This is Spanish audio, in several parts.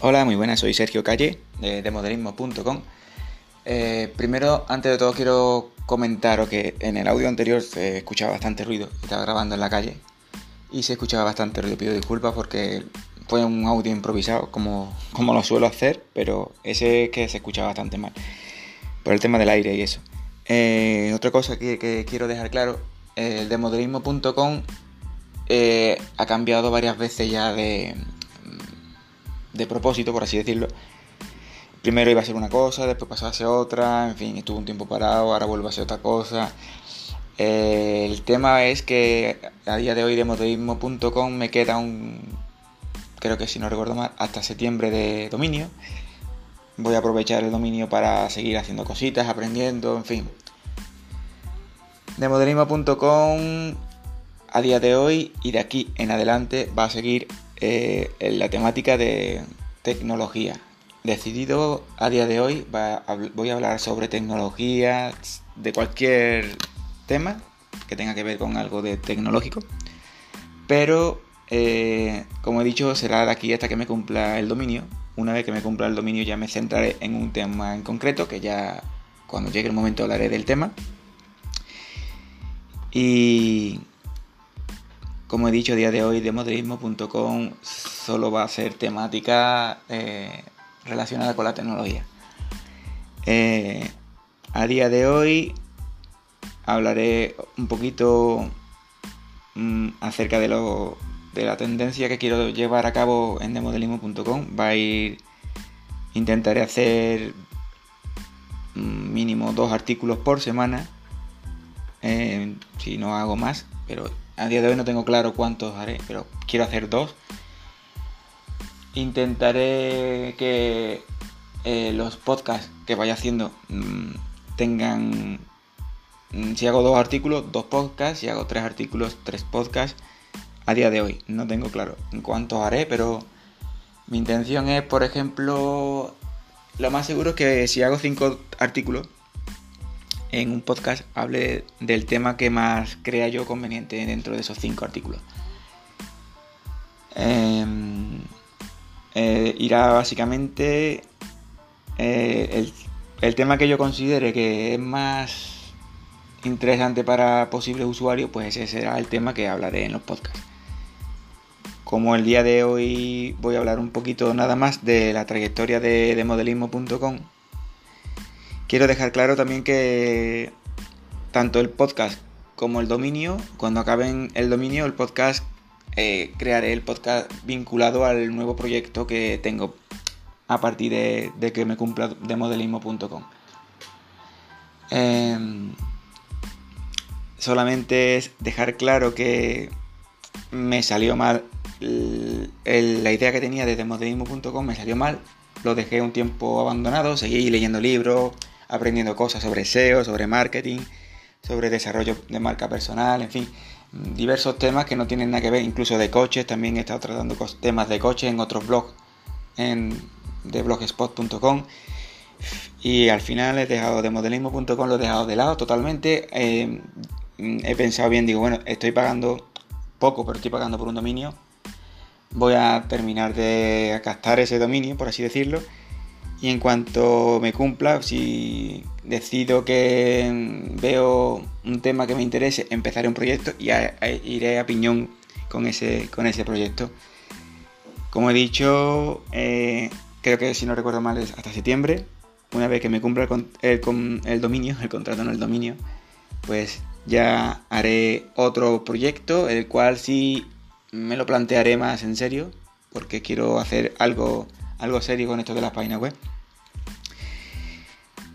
Hola, muy buenas, soy Sergio Calle de demodelismo.com. Eh, primero, antes de todo, quiero comentaros que en el audio anterior se escuchaba bastante ruido. Estaba grabando en la calle y se escuchaba bastante ruido. Pido disculpas porque fue un audio improvisado, como, como lo suelo hacer, pero ese es que se escuchaba bastante mal por el tema del aire y eso. Eh, otra cosa que, quiero dejar claro: el demodelismo.com eh, ha cambiado varias veces ya de de propósito, por así decirlo. Primero iba a ser una cosa, después pasaba a ser otra, en fin, estuvo un tiempo parado, ahora vuelve a ser otra cosa. El tema es que a día de hoy de modelismo.com me queda un, creo que si no recuerdo mal, hasta septiembre de dominio. Voy a aprovechar el dominio para seguir haciendo cositas, aprendiendo, en fin. De modelismo.com a día de hoy y de aquí en adelante va a seguir eh, en la temática de tecnología. Decidido a día de hoy voy a hablar sobre tecnología de cualquier tema que tenga que ver con algo de tecnológico. Pero, eh, como he dicho, será de aquí hasta que me cumpla el dominio. Una vez que me cumpla el dominio ya me centraré en un tema en concreto, que ya cuando llegue el momento hablaré del tema. Y como he dicho, a día de hoy, demodelismo.com solo va a ser temática eh, relacionada con la tecnología. Eh, a día de hoy hablaré un poquito mm, acerca de, lo, de la tendencia que quiero llevar a cabo en demodelismo.com. Va a ir, intentaré hacer mm, mínimo dos artículos por semana, eh, si no hago más, pero a día de hoy no tengo claro cuántos haré, pero quiero hacer dos. Intentaré que eh, los podcasts que vaya haciendo mm, tengan... Mm, si hago dos artículos, dos podcasts. Si hago tres artículos, tres podcasts. A día de hoy no tengo claro cuántos haré, pero mi intención es, por ejemplo, lo más seguro es que si hago cinco artículos, en un podcast hable del tema que más crea yo conveniente dentro de esos cinco artículos. Em, eh, irá básicamente eh, el, tema que yo considere que es más interesante para posibles usuarios, pues ese será el tema que hablaré en los podcasts. Como el día de hoy voy a hablar un poquito nada más de la trayectoria de, de modelismo.com, Quiero dejar claro también que tanto el podcast como el dominio, cuando acaben el dominio, el podcast, eh, crearé el podcast vinculado al nuevo proyecto que tengo a partir de, que me cumpla de modelismo.com. Em, solamente es dejar claro que me salió mal la idea que tenía de modelismo.com, me salió mal, lo dejé un tiempo abandonado, seguí leyendo libros, aprendiendo cosas sobre SEO, sobre marketing, sobre desarrollo de marca personal, en fin, diversos temas que no tienen nada que ver, incluso de coches, también he estado tratando temas de coches en otros blogs en, de blogspot.com y al final he dejado de modelismo.com, lo he dejado de lado totalmente. Eh, he pensado bien, digo, bueno, estoy pagando poco, pero estoy pagando por un dominio. Voy a terminar de captar ese dominio, por así decirlo y en cuanto me cumpla, si decido que veo un tema que me interese, empezaré un proyecto y iré a piñón con ese, con ese proyecto. Como he dicho, eh, creo que si no recuerdo mal es hasta septiembre. Una vez que me cumpla el, el dominio, el contrato en el dominio, pues ya haré otro proyecto, el cual sí me lo plantearé más en serio, porque quiero hacer algo algo serio con esto de las páginas web.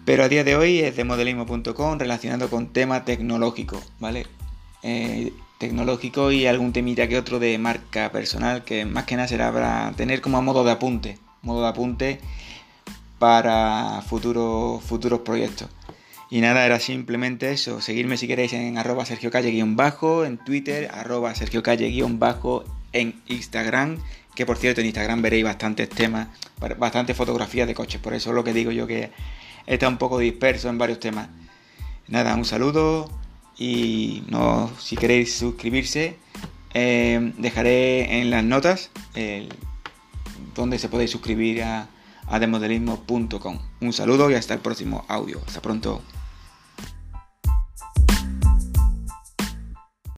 Pero a día de hoy es de modelismo.com relacionado con tema tecnológico, ¿vale? Eh, tecnológico y algún temita que otro de marca personal que más que nada será para tener como a modo de apunte, modo de apunte para futuros, futuros proyectos. Y nada, era simplemente eso. Seguirme si queréis en arroba Sergio Calle-bajo, en Twitter, arroba Sergio Calle-bajo, en Instagram que por cierto en Instagram veréis bastantes temas, bastantes fotografías de coches, por eso es lo que digo yo que está un poco disperso en varios temas. Nada, un saludo y no, si queréis suscribirse, eh, dejaré en las notas donde se podéis suscribir a, a demodelismo.com. Un saludo y hasta el próximo audio. Hasta pronto.